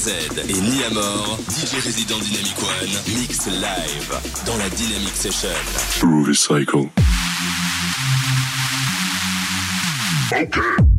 DRZ et Niamor, DJ résident Dynamic One, mix live dans la Dynamic Session. Groovy Cycle. Okay.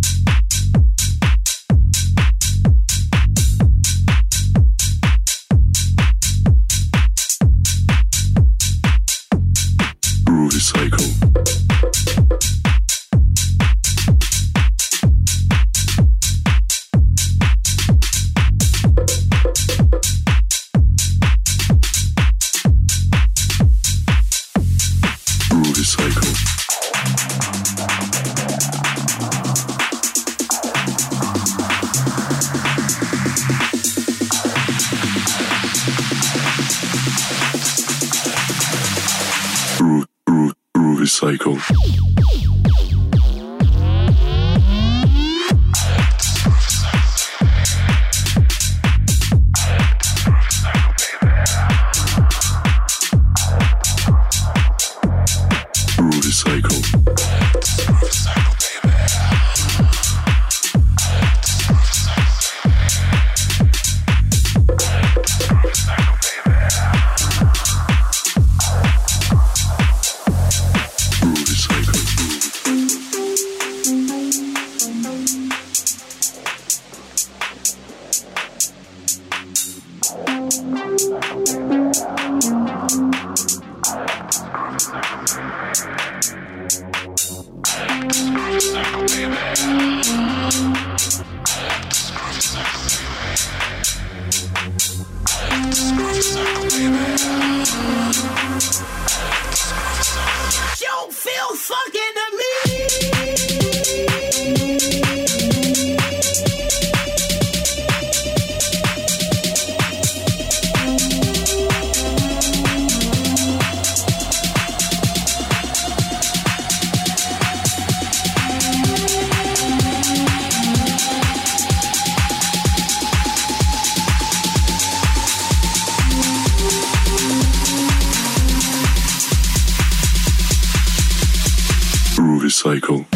cycle.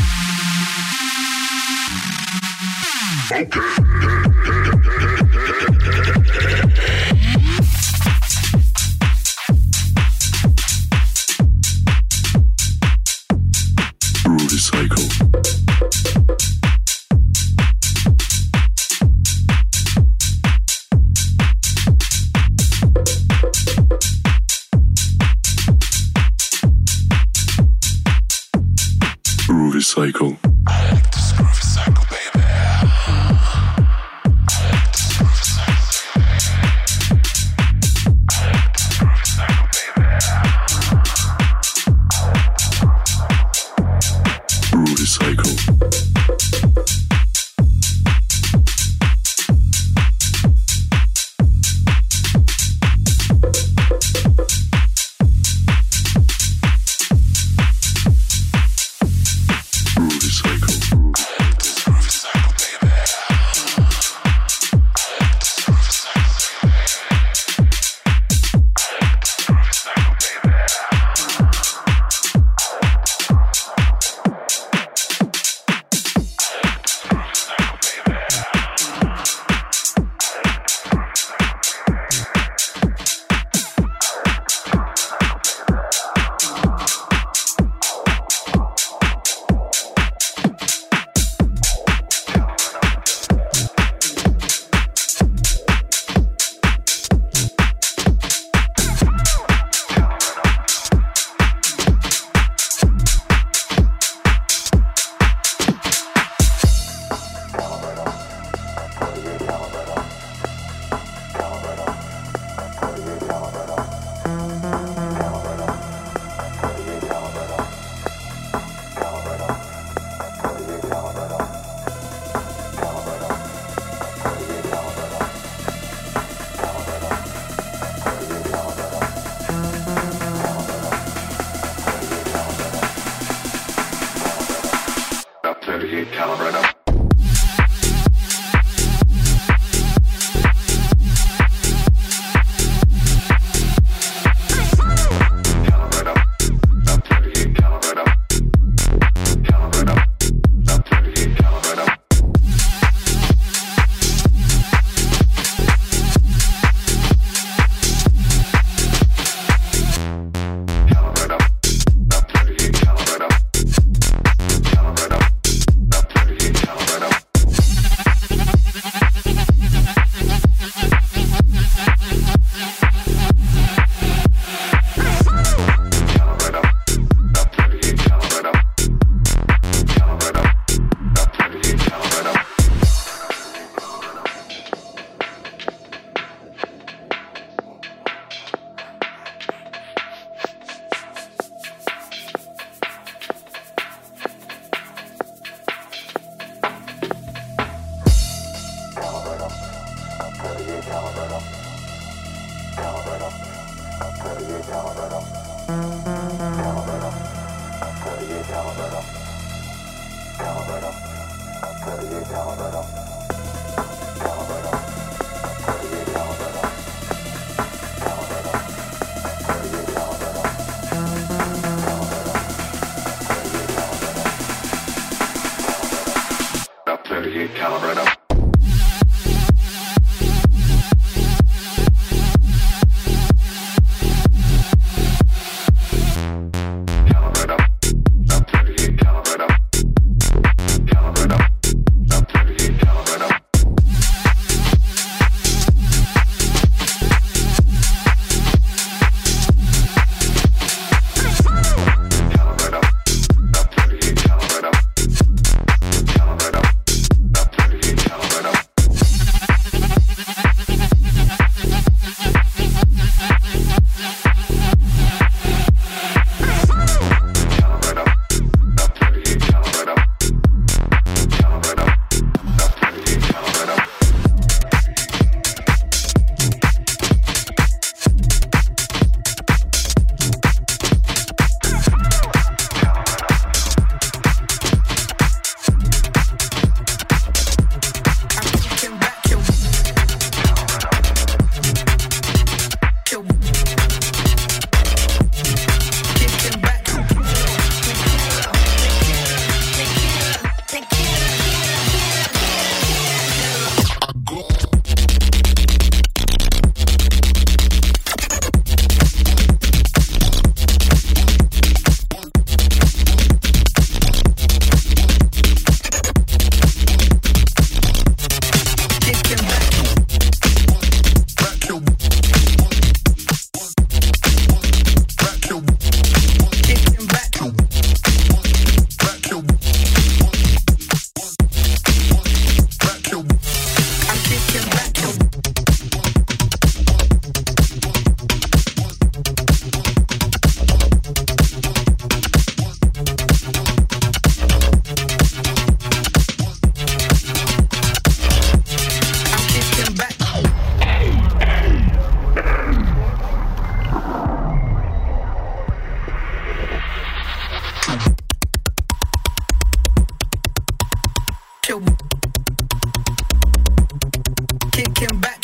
recovery cycle.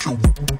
Thank you.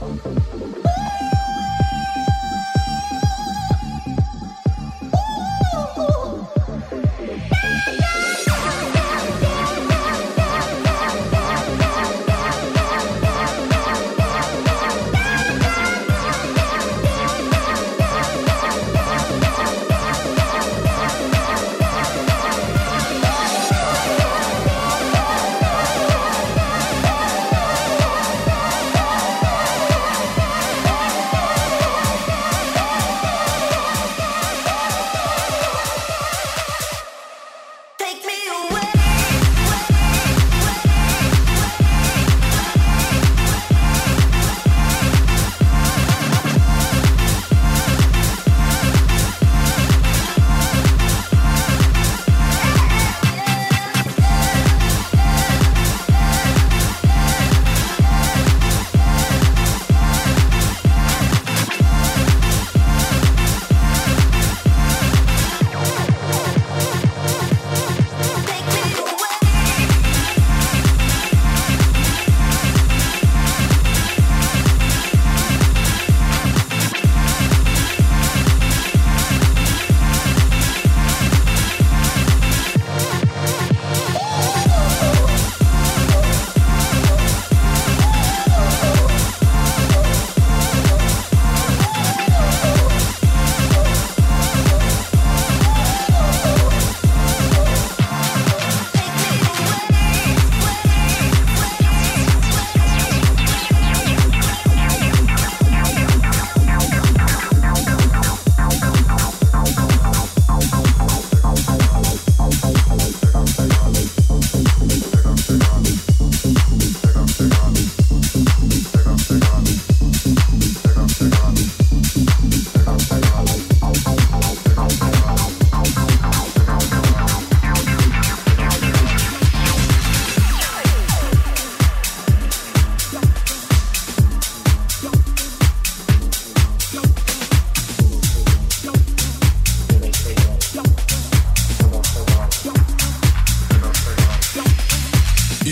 Música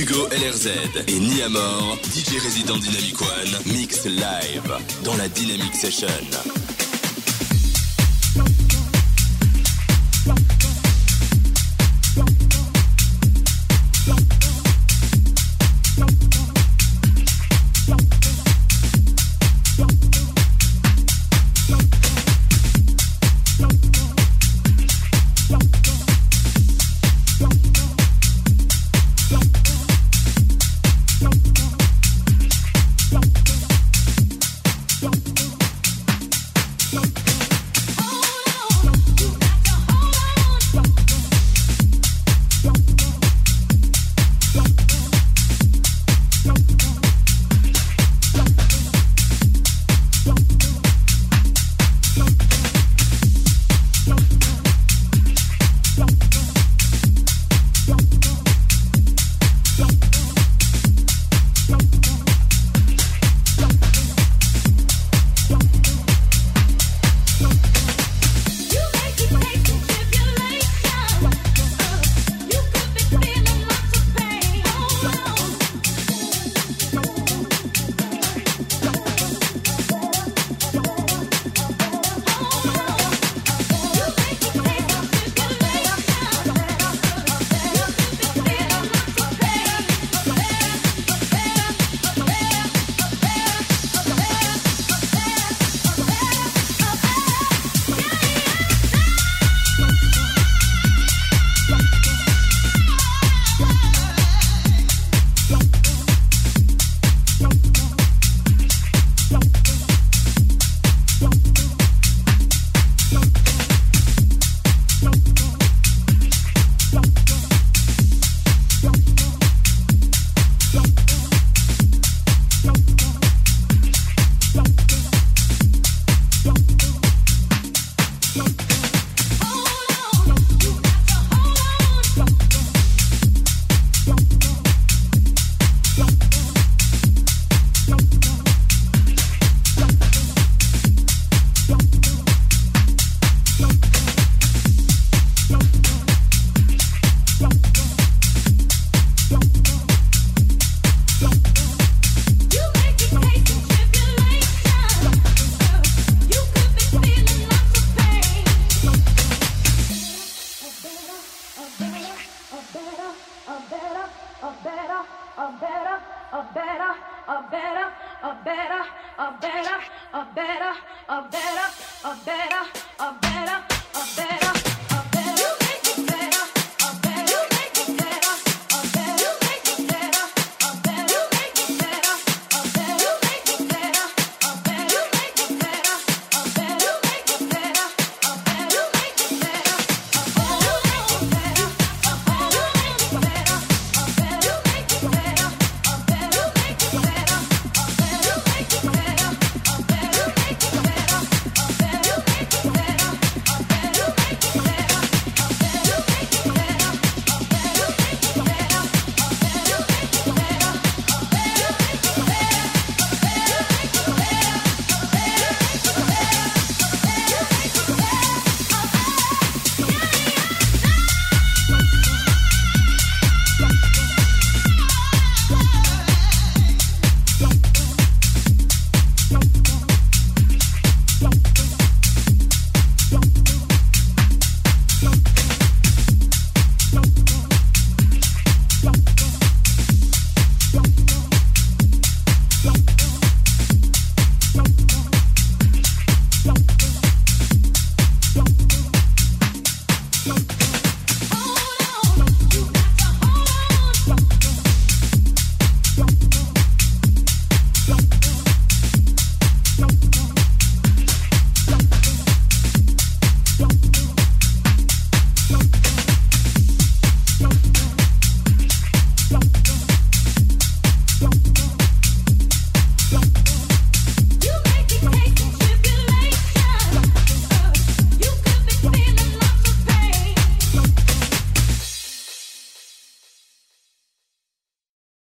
Polo LRZ et Niamor, DJ résident Dynamic One, mix live dans la Dynamic Session.